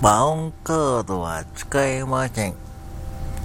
バウンカードは使えません。